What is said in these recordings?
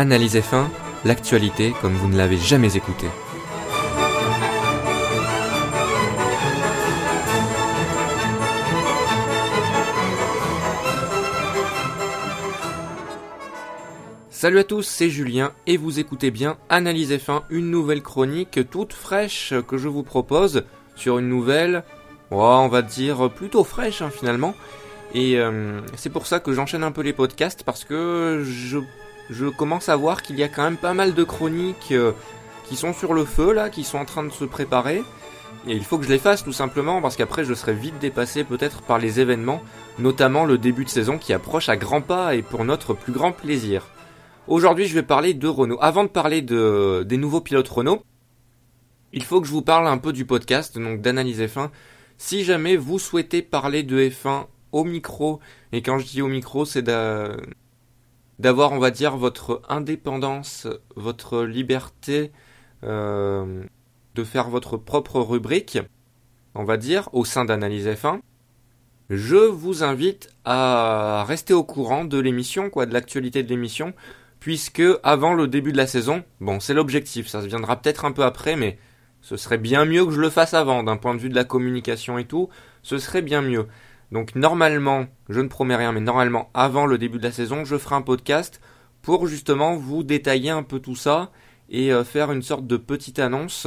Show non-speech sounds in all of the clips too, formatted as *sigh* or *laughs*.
Analyse F1, l'actualité comme vous ne l'avez jamais écouté. Salut à tous, c'est Julien et vous écoutez bien Analyse F1, une nouvelle chronique toute fraîche que je vous propose sur une nouvelle, on va dire plutôt fraîche hein, finalement. Et euh, c'est pour ça que j'enchaîne un peu les podcasts parce que je, je commence à voir qu'il y a quand même pas mal de chroniques euh, qui sont sur le feu là, qui sont en train de se préparer. Et il faut que je les fasse tout simplement parce qu'après je serai vite dépassé peut-être par les événements, notamment le début de saison qui approche à grands pas et pour notre plus grand plaisir. Aujourd'hui je vais parler de Renault. Avant de parler de, des nouveaux pilotes Renault, il faut que je vous parle un peu du podcast, donc d'analyse F1. Si jamais vous souhaitez parler de F1 au micro, et quand je dis au micro, c'est d'avoir, on va dire, votre indépendance, votre liberté euh, de faire votre propre rubrique, on va dire, au sein d'Analyse F1. Je vous invite à rester au courant de l'émission, quoi, de l'actualité de l'émission, puisque avant le début de la saison, bon, c'est l'objectif, ça se viendra peut-être un peu après, mais ce serait bien mieux que je le fasse avant, d'un point de vue de la communication et tout, ce serait bien mieux. Donc normalement, je ne promets rien, mais normalement, avant le début de la saison, je ferai un podcast pour justement vous détailler un peu tout ça et euh, faire une sorte de petite annonce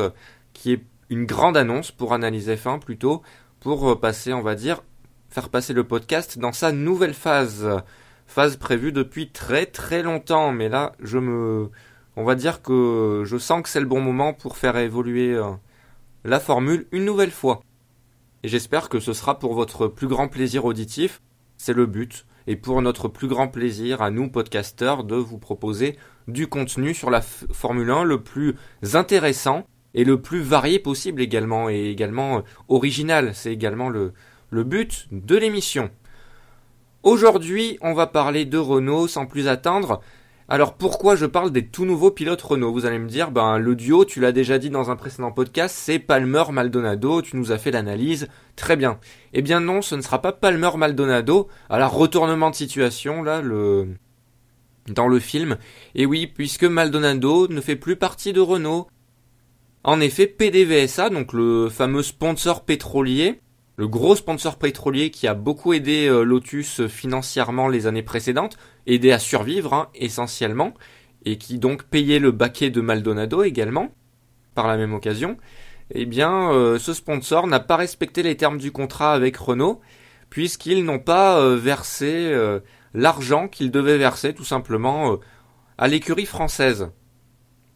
qui est une grande annonce pour analyser F1 plutôt, pour euh, passer, on va dire, faire passer le podcast dans sa nouvelle phase. Phase prévue depuis très très longtemps, mais là, je me, on va dire que je sens que c'est le bon moment pour faire évoluer euh, la formule une nouvelle fois. Et j'espère que ce sera pour votre plus grand plaisir auditif, c'est le but, et pour notre plus grand plaisir à nous podcasteurs de vous proposer du contenu sur la Formule 1 le plus intéressant et le plus varié possible également, et également euh, original, c'est également le, le but de l'émission. Aujourd'hui, on va parler de Renault sans plus attendre. Alors pourquoi je parle des tout nouveaux pilotes Renault? Vous allez me dire, ben le duo, tu l'as déjà dit dans un précédent podcast, c'est Palmer Maldonado, tu nous as fait l'analyse, très bien. Eh bien non, ce ne sera pas Palmer Maldonado. Alors retournement de situation là, le dans le film. Et oui, puisque Maldonado ne fait plus partie de Renault. En effet, PDVSA, donc le fameux sponsor pétrolier, le gros sponsor pétrolier qui a beaucoup aidé euh, Lotus financièrement les années précédentes, aidé à survivre hein, essentiellement, et qui donc payait le baquet de Maldonado également, par la même occasion, eh bien euh, ce sponsor n'a pas respecté les termes du contrat avec Renault, puisqu'ils n'ont pas euh, versé l'argent qu'ils devaient verser tout simplement à l'écurie française.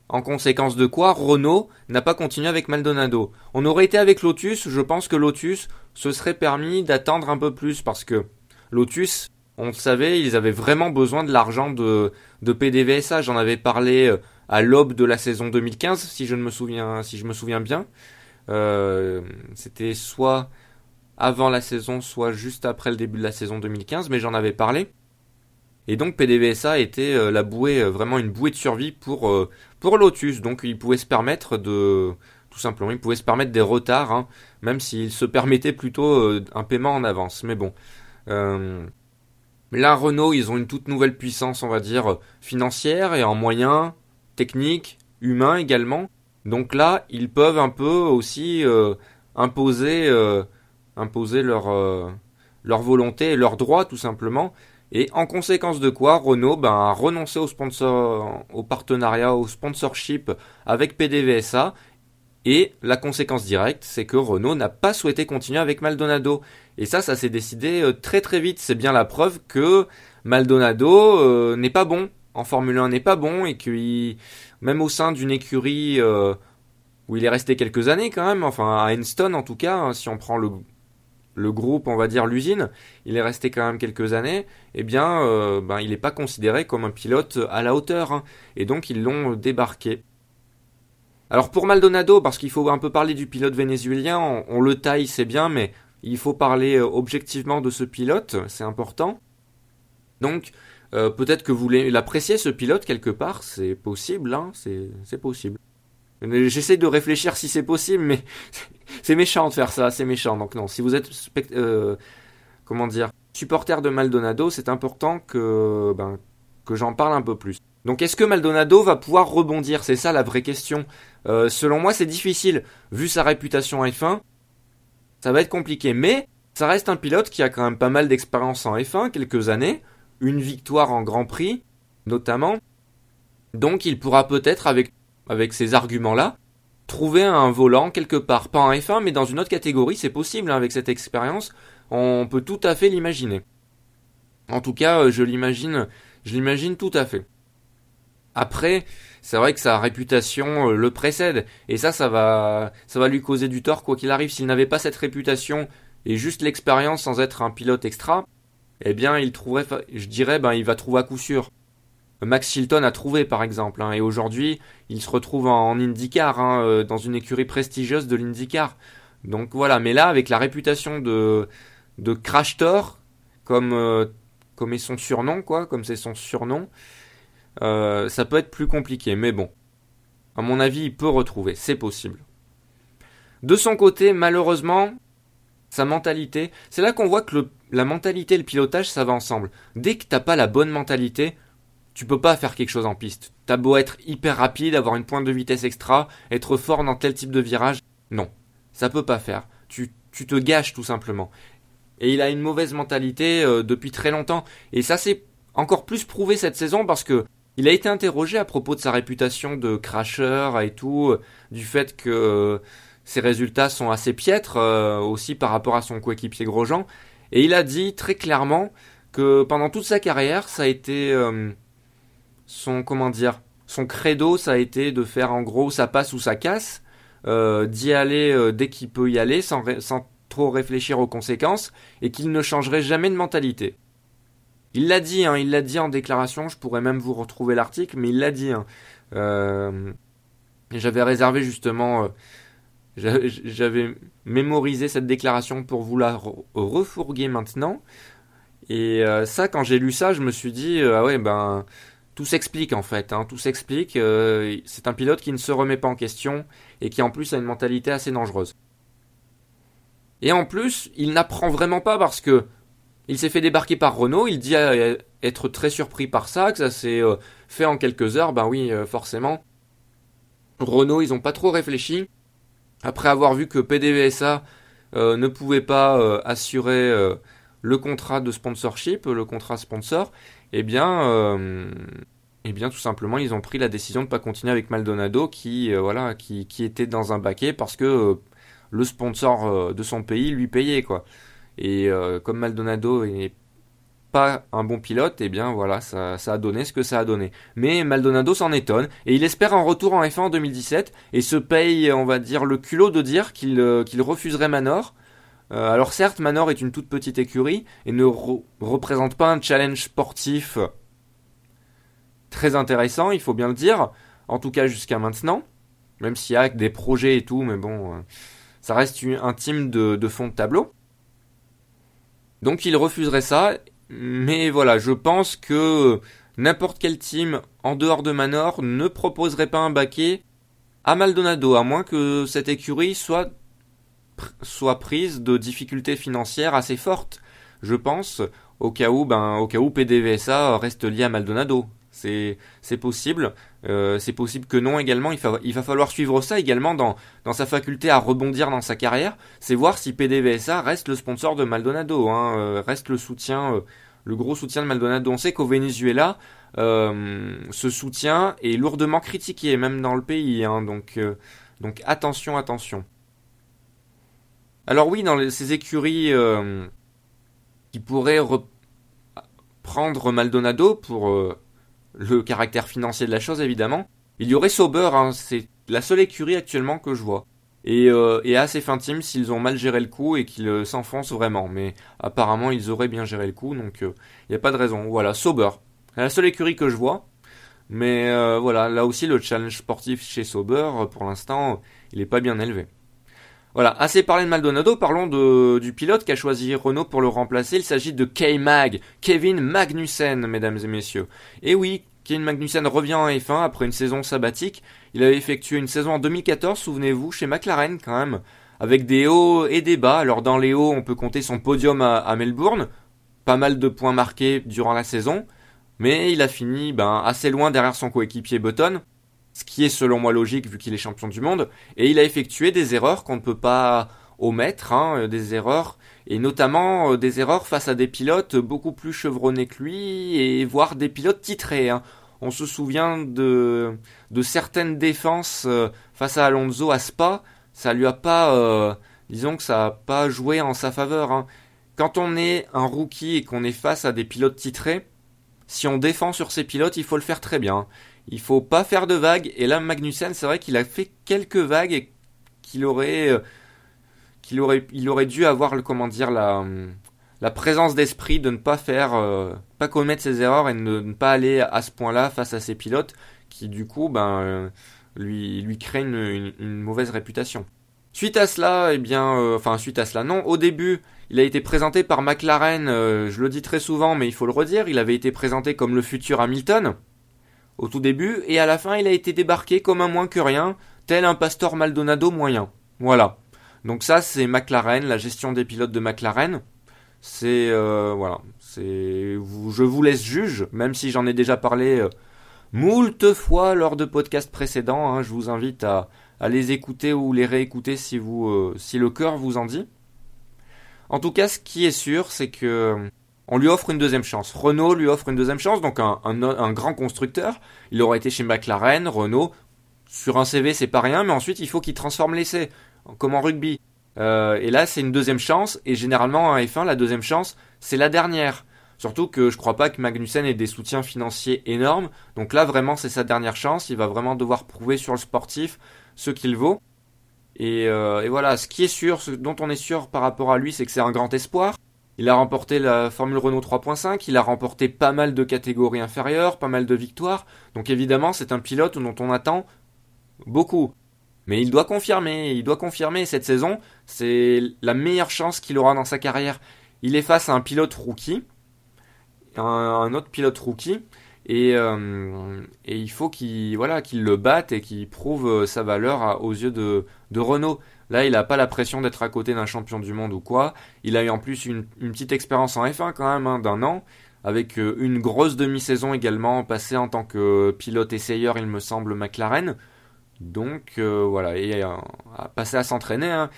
En conséquence de quoi, Renault n'a pas continué avec Maldonado. On aurait été avec Lotus, je pense que Lotus se serait permis d'attendre un peu plus parce que Lotus, on le savait, ils avaient vraiment besoin de l'argent de, de PDVSA. J'en avais parlé euh, à l'aube de la saison 2015, si je me souviens, bien. Euh, c'était soit avant la saison, soit juste après le début de la saison 2015, mais j'en avais parlé. Et donc PDVSA était euh, la bouée, vraiment une bouée de survie pour, Lotus. Donc il pouvait se permettre de, tout simplement, il pouvait se permettre des retards, hein, même s'il se permettait plutôt un paiement en avance. Mais bon. Là, Renault, ils ont une toute nouvelle puissance, on va dire, financière et en moyens, techniques, humains également. Donc là, ils peuvent un peu aussi imposer, imposer leur, leur volonté et leurs droits, tout simplement. Et en conséquence de quoi, Renault ben, a renoncé au, au partenariat, au sponsorship avec PDVSA. Et la conséquence directe, c'est que Renault n'a pas souhaité continuer avec Maldonado. Et ça, ça s'est décidé euh, très très vite. C'est bien la preuve que Maldonado euh, n'est pas bon. En Formule 1 n'est pas bon et que même au sein d'une écurie euh, où il est resté quelques années quand même, enfin à Enston en tout cas, hein, si on prend le, le groupe, on va dire l'usine, il est resté quand même quelques années, eh bien, ben, il n'est pas considéré comme un pilote à la hauteur, hein. et donc ils l'ont débarqué. Alors pour Maldonado, parce qu'il faut un peu parler du pilote vénézuélien, on, le taille, c'est bien, mais il faut parler euh, objectivement de ce pilote, c'est important. Donc, euh, peut-être que vous l'appréciez ce pilote quelque part, c'est possible, hein, c'est possible. J'essaie de réfléchir si c'est possible, mais *laughs* c'est méchant de faire ça, c'est méchant. Donc non, si vous êtes euh, supporter de Maldonado, c'est important que ben, que j'en parle un peu plus. Donc est-ce que Maldonado va pouvoir rebondir? C'est ça la vraie question. Selon moi, c'est difficile. Vu sa réputation F1, ça va être compliqué. Mais ça reste un pilote qui a quand même pas mal d'expérience en F1, quelques années, une victoire en Grand Prix, notamment. Donc il pourra peut-être, avec, avec ces arguments-là, trouver un volant quelque part. Pas en F1, mais dans une autre catégorie, c'est possible hein, avec cette expérience. On peut tout à fait l'imaginer. En tout cas, euh, je l'imagine, je l'imagine tout à fait. Après, c'est vrai que sa réputation euh, le précède et ça ça va ça va lui causer du tort quoi qu'il arrive s'il n'avait pas cette réputation et juste l'expérience sans être un pilote extra, eh bien il trouverait je dirais ben il va trouver à coup sûr. Max Chilton a trouvé par exemple hein, et aujourd'hui, il se retrouve en, IndyCar hein, euh, dans une écurie prestigieuse de l'IndyCar. Donc voilà, mais là avec la réputation de de Crash Thor comme euh, comme est son surnom quoi, comme c'est son surnom, euh, ça peut être plus compliqué, mais bon. À mon avis, il peut retrouver, c'est possible. De son côté, malheureusement, sa mentalité, c'est là qu'on voit que la mentalité et le pilotage, ça va ensemble. Dès que t'as pas la bonne mentalité, tu peux pas faire quelque chose en piste. T'as beau être hyper rapide, avoir une pointe de vitesse extra, être fort dans tel type de virage, non, ça peut pas faire. Tu, tu te gâches tout simplement. Et il a une mauvaise mentalité euh, depuis très longtemps. Et ça s'est encore plus prouvé cette saison parce que il a été interrogé à propos de sa réputation de crasheur et tout, euh, du fait que euh, ses résultats sont assez piètres euh, aussi par rapport à son coéquipier Grosjean. Et il a dit très clairement que pendant toute sa carrière, ça a été son comment dire, son credo, ça a été de faire en gros sa passe ou sa casse, d'y aller dès qu'il peut y aller sans, sans trop réfléchir aux conséquences, et qu'il ne changerait jamais de mentalité. Il l'a dit, hein, il l'a dit en déclaration, je pourrais même vous retrouver l'article, mais il l'a dit. Hein. Euh, j'avais réservé justement, euh, j'avais mémorisé cette déclaration pour vous la refourguer maintenant. Et euh, ça, quand j'ai lu ça, je me suis dit, ah ouais, ben, tout s'explique en fait, hein, tout s'explique. c'est un pilote qui ne se remet pas en question et qui en plus a une mentalité assez dangereuse. Et en plus, il n'apprend vraiment pas parce que il s'est fait débarquer par Renault, il dit être très surpris par ça, que ça s'est euh, fait en quelques heures, ben oui, euh, forcément. Renault, ils n'ont pas trop réfléchi. Après avoir vu que PDVSA euh, ne pouvait pas assurer le contrat de sponsorship, le contrat sponsor, eh bien, eh bien, tout simplement, ils ont pris la décision de ne pas continuer avec Maldonado, qui, voilà, qui, était dans un baquet parce que le sponsor de son pays lui payait, quoi. Et euh, comme Maldonado n'est pas un bon pilote, et eh bien voilà, ça, a donné ce que ça a donné. Mais Maldonado s'en étonne, et il espère un retour en F1 en 2017, et se paye, on va dire, le culot de dire qu'il euh, refuserait Manor. Euh, alors certes, Manor est une toute petite écurie, et ne représente pas un challenge sportif très intéressant, il faut bien le dire, en tout cas jusqu'à maintenant, même s'il y a des projets et tout, mais bon, ça reste un team de, de fond de tableau. Donc il refuserait ça, mais voilà, je pense que n'importe quel team en dehors de Manor ne proposerait pas un baquet à Maldonado, à moins que cette écurie soit, prise de difficultés financières assez fortes, je pense, au cas où, ben, au cas où PDVSA reste lié à Maldonado. C'est possible. Euh, c'est possible que non également. Il, va falloir suivre ça également dans, sa faculté à rebondir dans sa carrière. C'est voir si PDVSA reste le sponsor de Maldonado, hein, euh, reste le soutien, euh, le gros soutien de Maldonado. On sait qu'au Venezuela, ce soutien est lourdement critiqué, même dans le pays. Hein, donc, donc attention, attention. Alors oui, dans ces écuries qui pourraient prendre Maldonado pour le caractère financier de la chose évidemment. Il y aurait Sauber, hein, c'est la seule écurie actuellement que je vois. Et, euh, et fin team s'ils ont mal géré le coup et qu'ils euh, s'enfoncent vraiment. Mais apparemment ils auraient bien géré le coup, donc il euh, n'y a pas de raison. Voilà, Sauber. La seule écurie que je vois. Mais voilà, là aussi le challenge sportif chez Sauber, pour l'instant, il n'est pas bien élevé. Voilà, assez parlé de Maldonado, parlons de, du pilote qui a choisi Renault pour le remplacer. Il s'agit de K-Mag, Kevin Magnussen, mesdames et messieurs. Et oui, Kevin Magnussen revient en F1 après une saison sabbatique. Il avait effectué une saison en 2014, souvenez-vous, chez McLaren quand même, avec des hauts et des bas. Alors dans les hauts, on peut compter son podium à, Melbourne, pas mal de points marqués durant la saison. Mais il a fini ben, assez loin derrière son coéquipier Button, ce qui est selon moi logique vu qu'il est champion du monde, et il a effectué des erreurs qu'on ne peut pas omettre, hein, euh, des erreurs, et notamment euh, des erreurs face à des pilotes beaucoup plus chevronnés que lui, et voire des pilotes titrés. Hein. On se souvient de, de certaines défenses euh, face à Alonso à Spa, ça lui a pas, disons que ça a pas joué en sa faveur. Hein. Quand on est un rookie et qu'on est face à des pilotes titrés, si on défend sur ces pilotes, il faut le faire très bien. Il faut pas faire de vagues. Et là, Magnussen, c'est vrai qu'il a fait quelques vagues et qu'il aurait qu'il aurait, il aurait dû avoir le, comment dire, la, la présence d'esprit de ne pas faire, euh, pas commettre ses erreurs et de ne, pas aller à ce point-là face à ses pilotes qui, du coup, ben, euh, lui, lui créent une, mauvaise réputation. Suite à cela, eh bien, euh, enfin, suite à cela, non, au début, il a été présenté par McLaren, je le dis très souvent, mais il faut le redire, il avait été présenté comme le futur Hamilton, au tout début, et à la fin, il a été débarqué comme un moins que rien, tel un Pastor Maldonado moyen. Voilà. Donc ça, c'est McLaren, la gestion des pilotes de McLaren. C'est euh, voilà, je vous laisse juge, même si j'en ai déjà parlé euh, moult fois lors de podcasts précédents. Hein. je vous invite à, les écouter ou les réécouter si euh, si le cœur vous en dit. En tout cas, ce qui est sûr, c'est que on lui offre une deuxième chance. Renault lui offre une deuxième chance, donc un, un grand constructeur. Il aurait été chez McLaren, Renault. Sur un CV, c'est pas rien, mais ensuite il faut qu'il transforme l'essai comme en rugby. Euh, et là, c'est une deuxième chance, et généralement en F1, la deuxième chance, c'est la dernière. Surtout que je crois pas que Magnussen ait des soutiens financiers énormes, donc là vraiment c'est sa dernière chance, il va vraiment devoir prouver sur le sportif ce qu'il vaut. Et, euh, et, voilà, ce qui est sûr, ce dont on est sûr par rapport à lui, c'est que c'est un grand espoir. Il a remporté la Formule Renault 3.5, il a remporté pas mal de catégories inférieures, pas mal de victoires, donc évidemment c'est un pilote dont on attend beaucoup. Mais il doit confirmer, il doit confirmer cette saison, c'est la meilleure chance qu'il aura dans sa carrière. Il est face à un pilote rookie, un, autre pilote rookie, et, euh, et il faut qu'il voilà, qu'il le batte et qu'il prouve euh, sa valeur aux yeux de, de Renault. Là, il n'a pas la pression d'être à côté d'un champion du monde ou quoi. Il a eu en plus une, petite expérience en F1 quand même, hein, d'un an, avec euh, une grosse demi-saison également passée en tant que pilote essayeur, il me semble, McLaren. Donc voilà, et euh, à passer à s'entraîner. Hein.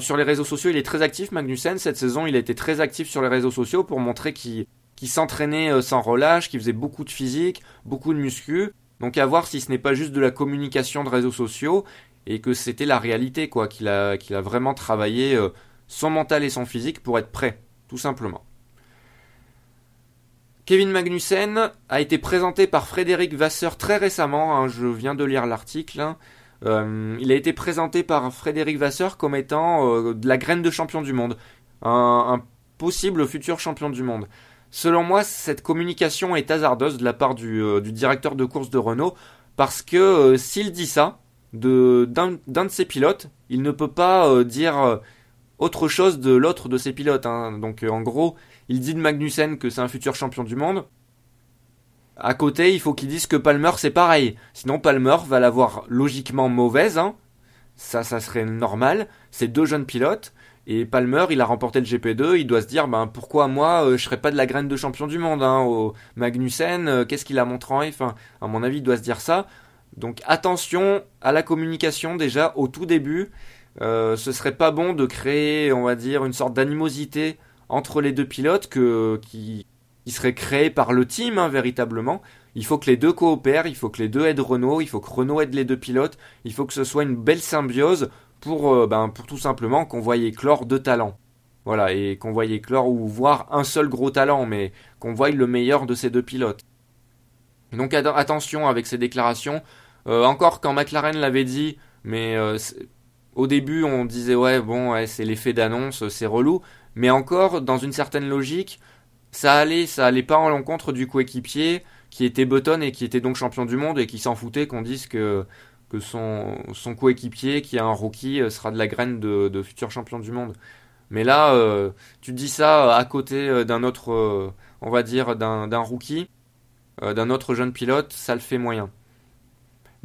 sur les réseaux sociaux, il est très actif, Magnussen. Cette saison, il a été très actif sur les réseaux sociaux pour montrer qu'il s'entraînait euh, sans relâche, qu'il faisait beaucoup de physique, beaucoup de muscu. Donc à voir si ce n'est pas juste de la communication de réseaux sociaux et que c'était la réalité, quoi, qu'il a, vraiment travaillé son mental et son physique pour être prêt, tout simplement. Kevin Magnussen a été présenté par Frédéric Vasseur très récemment, hein, je viens de lire l'article. Hein. Euh, il a été présenté par Frédéric Vasseur comme étant euh, de la graine de champion du monde, un, possible futur champion du monde. Selon moi, cette communication est hasardeuse de la part du, euh, directeur de course de Renault, parce que s'il dit ça d'un de, ses pilotes, il ne peut pas dire autre chose de l'autre de ses pilotes. Hein. Donc en gros, il dit de Magnussen que c'est un futur champion du monde. À côté, il faut qu'il dise que Palmer c'est pareil. Sinon, Palmer va l'avoir logiquement mauvaise. Hein. Ça, ça serait normal. C'est deux jeunes pilotes. Et Palmer, il a remporté le GP2. Il doit se dire, ben pourquoi moi, euh, je serais pas de la graine de champion du monde. Hein, au Magnussen, euh, qu'est-ce qu'il a montré en F1 À mon avis, il doit se dire ça. Donc attention à la communication déjà au tout début. Euh, ce serait pas bon de créer, on va dire, une sorte d'animosité entre les deux pilotes que, qui, qui serait créé par le team, hein, véritablement. Il faut que les deux coopèrent, il faut que les deux aident Renault, il faut que Renault aide les deux pilotes, il faut que ce soit une belle symbiose pour, euh, ben, pour tout simplement qu'on voie éclore deux talents. Voilà, et qu'on voie éclore ou voir un seul gros talent, mais qu'on voie le meilleur de ces deux pilotes. Donc attention avec ces déclarations. Euh, encore quand McLaren l'avait dit, mais euh, au début on disait ouais bon ouais, c'est l'effet d'annonce, c'est relou mais encore dans une certaine logique, ça allait, ça allait pas en l'encontre du coéquipier qui était Button et qui était donc champion du monde et qui s'en foutait qu'on dise que que son, coéquipier qui est un rookie euh, sera de la graine de, futur champion du monde. Mais là, euh, tu dis ça à côté euh, d'un autre, on va dire, d'un rookie, d'un autre jeune pilote, ça le fait moyen.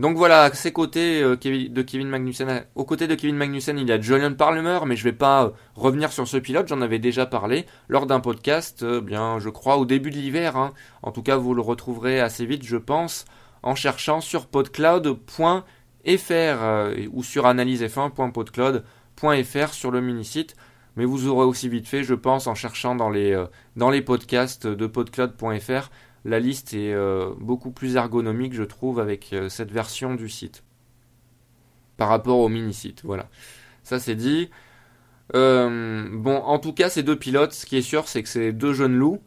Donc voilà, à ses côtés euh, de Kevin Magnussen, aux côtés de Kevin Magnussen, il y a Julian Palmer, mais je vais pas euh, revenir sur ce pilote, j'en avais déjà parlé lors d'un podcast, euh, bien je crois au début de l'hiver. Hein. En tout cas, vous le retrouverez assez vite, je pense, en cherchant sur podcloud.fr ou sur analysef1.podcloud.fr sur le mini-site. Mais vous aurez aussi vite fait, je pense, en cherchant dans les, dans les podcasts de podcloud.fr la liste est euh, beaucoup plus ergonomique, je trouve, avec euh, cette version du site. Par rapport au mini-site, voilà. Ça c'est dit. Euh, bon, en tout cas, ces deux pilotes, ce qui est sûr, c'est que c'est deux jeunes loups.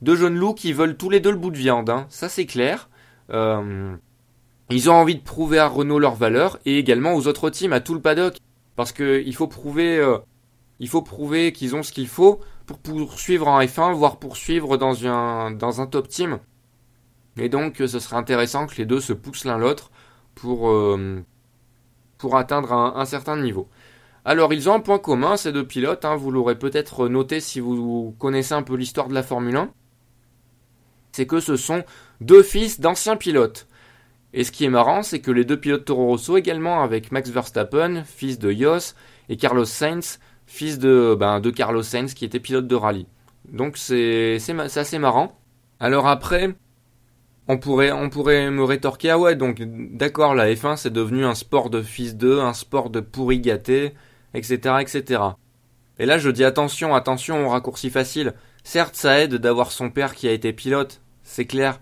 Deux jeunes loups qui veulent tous les deux le bout de viande, hein. ça c'est clair. Ils ont envie de prouver à Renault leur valeur et également aux autres teams, à tout le paddock. Parce qu'il faut prouver, il faut prouver qu'ils ont ce qu'il faut pour poursuivre en F1, voire poursuivre dans un, dans un top team. Et donc ce serait intéressant que les deux se poussent l'un l'autre pour, euh, pour atteindre un, certain niveau. Alors ils ont un point commun, ces deux pilotes, hein, vous l'aurez peut-être noté si vous connaissez un peu l'histoire de la Formule 1, c'est que ce sont deux fils d'anciens pilotes. Et ce qui est marrant, c'est que les deux pilotes Toro Rosso également, avec Max Verstappen, fils de Jos, et Carlos Sainz, fils de, ben, de Carlos Sainz qui était pilote de rallye. Donc c'est assez marrant. Alors après, on pourrait, on pourrait me rétorquer, ah ouais, donc d'accord, la F1 c'est devenu un sport de fils d'eux, un sport de pourri gâté, etc., etc. Et là je dis attention, attention au raccourci facile. Certes, ça aide d'avoir son père qui a été pilote, c'est clair,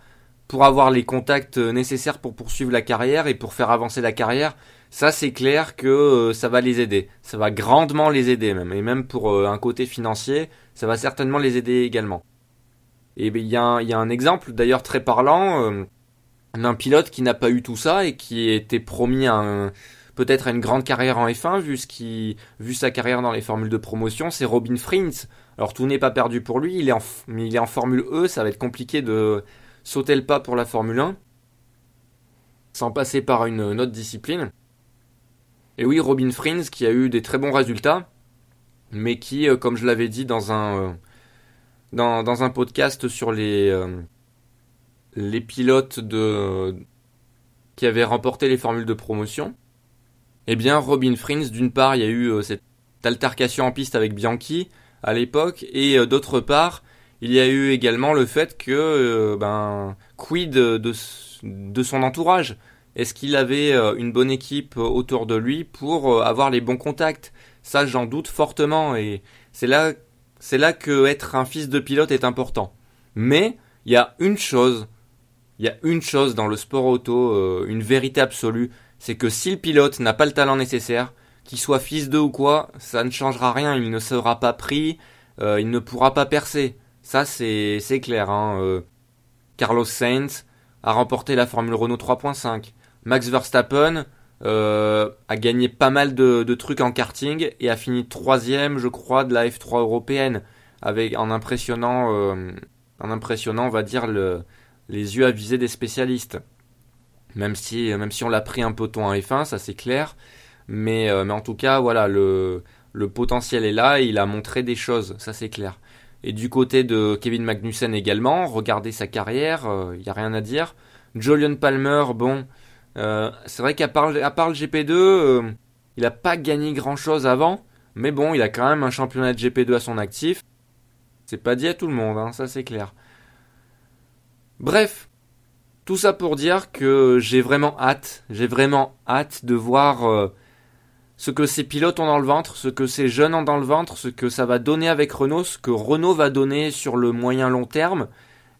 pour avoir les contacts nécessaires pour poursuivre la carrière et pour faire avancer la carrière, ça c'est clair que euh, ça va les aider. Ça va grandement les aider même. Et même pour euh, un côté financier, ça va certainement les aider également. Et ben, il y, a un exemple d'ailleurs très parlant euh, d'un pilote qui n'a pas eu tout ça et qui était promis peut-être à une grande carrière en F1 vu sa carrière dans les formules de promotion, c'est Robin Frins. Alors tout n'est pas perdu pour lui, il est en il est en Formule E, ça va être compliqué de sauter le pas pour la Formule 1 sans passer par une autre discipline. Et oui, Robin Frins qui a eu des très bons résultats, mais qui, euh, comme je l'avais dit dans un, euh, podcast sur les, euh, les pilotes de, qui avaient remporté les formules de promotion, eh bien, Robin Frins, d'une part, il y a eu cette altercation en piste avec Bianchi à l'époque, et d'autre part, il y a eu également le fait que, ben, quid de, son entourage? Est-ce qu'il avait euh, une bonne équipe euh, autour de lui pour euh, avoir les bons contacts? Ça, j'en doute fortement et c'est là, c'est là que un fils de pilote est important. Mais il y a une chose, il y a une chose dans le sport auto, une vérité absolue, c'est que si le pilote n'a pas le talent nécessaire, qu'il soit fils d'eux ou quoi, ça ne changera rien. Il ne sera pas pris, il ne pourra pas percer. Ça, c'est clair. Hein, Carlos Sainz a remporté la Formule Renault 3.5. Max Verstappen euh, a gagné pas mal de, trucs en karting et a fini troisième, je crois, de la F3 européenne, avec en impressionnant, euh, en impressionnant, on va dire le, les yeux avisés des spécialistes. Même si, même si on l'a pris un peu ton F1, ça c'est clair. Mais, euh, mais en tout cas, voilà, le, le potentiel est là il a montré des choses, ça c'est clair. Et du côté de Kevin Magnussen également, regardez sa carrière, il n'y a rien à dire. Julian Palmer, bon, euh, c'est vrai qu'à part, à part le GP2, euh, il n'a pas gagné grand chose avant. Mais bon, il a quand même un championnat de GP2 à son actif. C'est pas dit à tout le monde, hein, ça c'est clair. Bref, tout ça pour dire que j'ai vraiment hâte, j'ai vraiment hâte de voir euh, ce que ces pilotes ont dans le ventre, ce que ces jeunes ont dans le ventre, ce que ça va donner avec Renault, ce que Renault va donner sur le moyen long terme.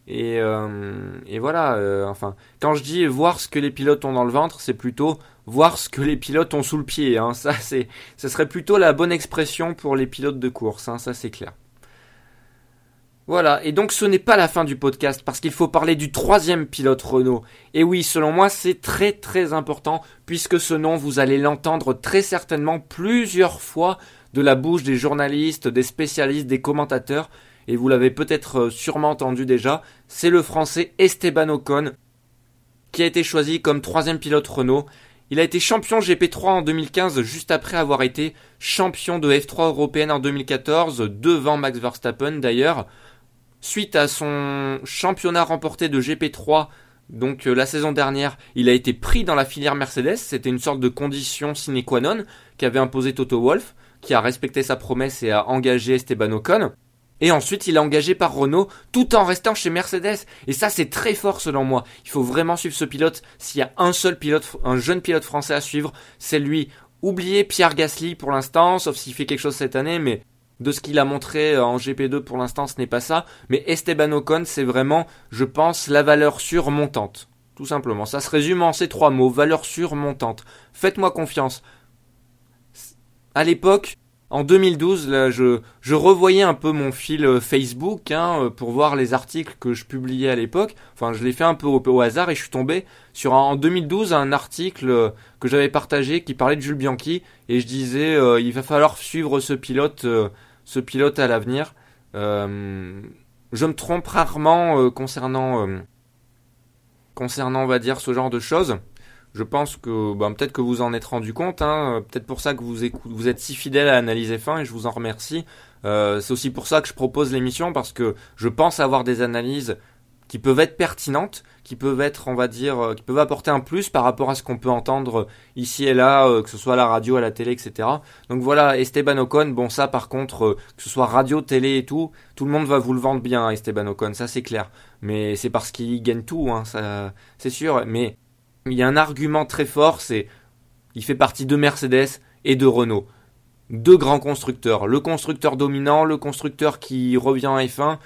Et, euh, voilà, euh, enfin, quand je dis voir ce que les pilotes ont dans le ventre, c'est plutôt voir ce que les pilotes ont sous le pied. Hein. Ça, c'est, ce serait plutôt la bonne expression pour les pilotes de course. Hein. Ça, c'est clair. Voilà, et donc ce n'est pas la fin du podcast parce qu'il faut parler du troisième pilote Renault. Et oui, selon moi, c'est très très important puisque ce nom, vous allez l'entendre très certainement plusieurs fois de la bouche des journalistes, des spécialistes, des commentateurs et vous l'avez peut-être euh, sûrement entendu déjà, c'est le français Esteban Ocon qui a été choisi comme troisième pilote Renault. Il a été champion GP3 en 2015 juste après avoir été champion de F3 européenne en 2014 devant Max Verstappen d'ailleurs. Suite à son championnat remporté de GP3 Donc la saison dernière, il a été pris dans la filière Mercedes, c'était une sorte de condition sine qua non qu'avait imposé Toto Wolff, qui a respecté sa promesse et a engagé Esteban Ocon. Et ensuite, il est engagé par Renault tout en restant chez Mercedes. Et ça, c'est très fort selon moi. Il faut vraiment suivre ce pilote. S'il y a un seul pilote, un jeune pilote français à suivre, c'est lui. Oubliez Pierre Gasly pour l'instant, sauf s'il fait quelque chose cette année, mais de ce qu'il a montré euh, en GP2 pour l'instant, ce n'est pas ça. Mais Esteban Ocon, c'est vraiment, je pense, la valeur sûre montante. Tout simplement. Ça se résume en ces trois mots. Valeur sûre montante. Faites-moi confiance. À l'époque, en 2012, là, je, je revoyais un peu mon fil euh, Facebook hein, euh, pour voir les articles que je publiais à l'époque. Enfin, je l'ai fait un peu au, hasard et je suis tombé sur en 2012 un article que j'avais partagé qui parlait de Jules Bianchi et je disais il va falloir suivre ce pilote, ce pilote à l'avenir. je me trompe rarement concernant concernant on va dire ce genre de choses je pense que ben, peut-être que vous en êtes rendu compte, hein, peut-être pour ça que vous, vous êtes si fidèle à Analyse F1 et je vous en remercie. Euh, c'est aussi pour ça que je propose l'émission parce que je pense avoir des analyses qui peuvent être pertinentes, qui peuvent être, on va dire, euh, qui peuvent apporter un plus par rapport à ce qu'on peut entendre ici et là, euh, que ce soit à la radio, à la télé, etc. Donc voilà, Esteban Ocon, bon ça par contre, que ce soit radio, télé et tout, tout le monde va vous le vendre bien, Esteban Ocon, ça c'est clair. Mais c'est parce qu'il gagne tout, hein, ça, c'est sûr. Mais il y a un argument très fort, c'est il fait partie de Mercedes et de Renault. Deux grands constructeurs, le constructeur dominant, le constructeur qui revient en F1.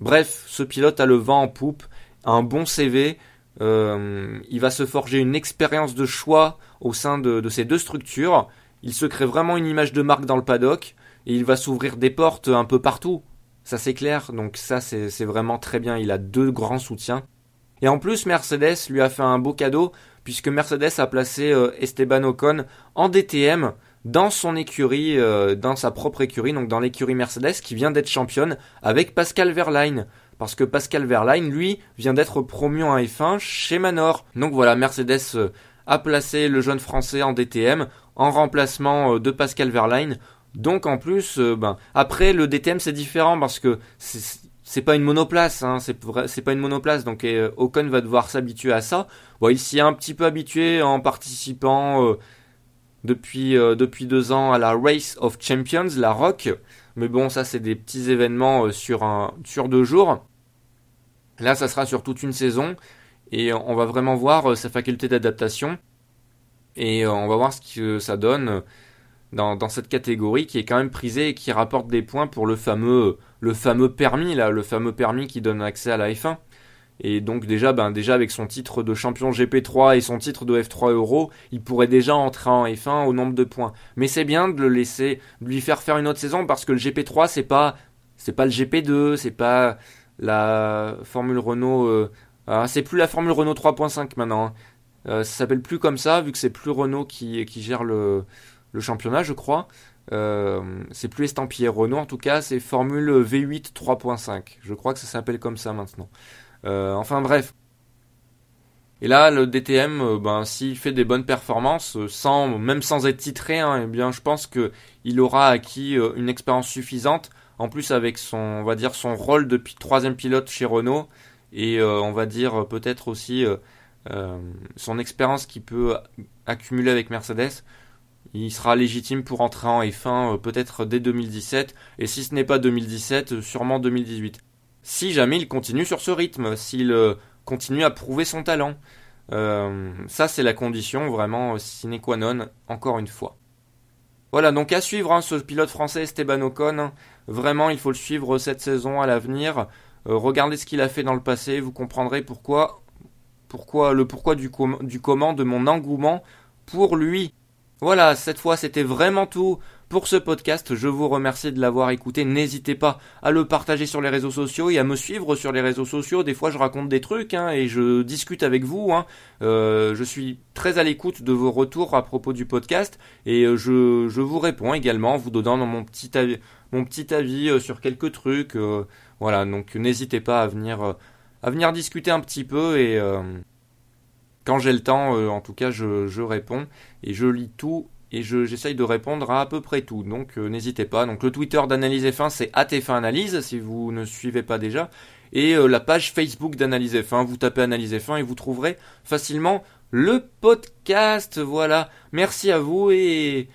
Bref, ce pilote a le vent en poupe, un bon CV, euh, il va se forger une expérience de choix au sein de, ces deux structures. Il se crée vraiment une image de marque dans le paddock et il va s'ouvrir des portes un peu partout. Ça c'est clair, donc ça c'est vraiment très bien. Il a deux grands soutiens. Et en plus, Mercedes lui a fait un beau cadeau, puisque Mercedes a placé euh, Esteban Ocon en DTM dans son écurie, euh, dans sa propre écurie, donc dans l'écurie Mercedes qui vient d'être championne avec Pascal Verlaine. Parce que Pascal Verlaine, lui, vient d'être promu en F1 chez Manor. Donc voilà, Mercedes euh, a placé le jeune français en DTM en remplacement de Pascal Verlaine. Donc en plus, ben, après le DTM c'est différent parce que c'est pas une monoplace, hein, c'est pas une monoplace, donc euh, Ocon va devoir s'habituer à ça. Bon, il s'y est un petit peu habitué en participant euh, depuis euh, depuis deux ans à la Race of Champions, la Rock. Mais bon, ça c'est des petits événements sur un sur deux jours. Là, ça sera sur toute une saison et on va vraiment voir sa faculté d'adaptation et on va voir ce que ça donne dans, dans cette catégorie qui est quand même prisée et qui rapporte des points pour le fameux le fameux permis là, le fameux permis qui donne accès à la F1. Et donc déjà, ben déjà avec son titre de champion GP3 et son titre de F3 Euro, il pourrait déjà entrer en F1 au nombre de points. Mais c'est bien de le laisser, de lui faire faire une autre saison parce que le GP3 c'est pas, c'est pas le GP2, c'est pas la Formule Renault. Euh, ah, c'est plus la Formule Renault 3.5 maintenant. Hein. Euh, ça s'appelle plus comme ça vu que c'est plus Renault qui, qui gère le, le championnat, je crois. Euh, c'est plus estampillé Renault en tout cas, c'est Formule V8 3.5. Je crois que ça s'appelle comme ça maintenant. Euh, enfin bref. Et là, le DTM, euh, ben, s'il fait des bonnes performances, sans, même sans être titré, hein, eh bien, je pense que il aura acquis une expérience suffisante. En plus, avec son, on va dire, son rôle de troisième pilote chez Renault, et on va dire peut-être aussi son expérience qu'il peut accumuler avec Mercedes il sera légitime pour entrer en F1 euh, peut-être dès 2017, et si ce n'est pas 2017, euh, sûrement 2018. Si jamais il continue sur ce rythme, s'il euh, continue à prouver son talent. ça c'est la condition vraiment sine qua non, encore une fois. Voilà, donc à suivre hein, ce pilote français Esteban Ocon. Vraiment, il faut le suivre cette saison à l'avenir. regardez ce qu'il a fait dans le passé, vous comprendrez pourquoi, pourquoi le pourquoi du comment de mon engouement pour lui. Voilà, cette fois c'était vraiment tout pour ce podcast. Je vous remercie de l'avoir écouté. N'hésitez pas à le partager sur les réseaux sociaux et à me suivre sur les réseaux sociaux. Des fois je raconte des trucs hein, et je discute avec vous. Hein. Euh, je suis très à l'écoute de vos retours à propos du podcast et euh, je, vous réponds également en vous donnant mon petit avis, mon petit avis euh, sur quelques trucs. voilà, donc n'hésitez pas à venir, à venir discuter un petit peu et quand j'ai le temps, en tout cas, je, réponds et je lis tout et j'essaye de répondre à à peu près tout. Donc euh, n'hésitez pas. Donc le Twitter d'Analyse F1 c'est ATF1 Analyse si vous ne suivez pas déjà. Et euh, la page Facebook d'Analyse F1, vous tapez Analyse F1 et vous trouverez facilement le podcast. Voilà. Merci à vous et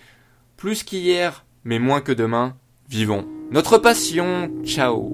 plus qu'hier, mais moins que demain, vivons notre passion. Ciao.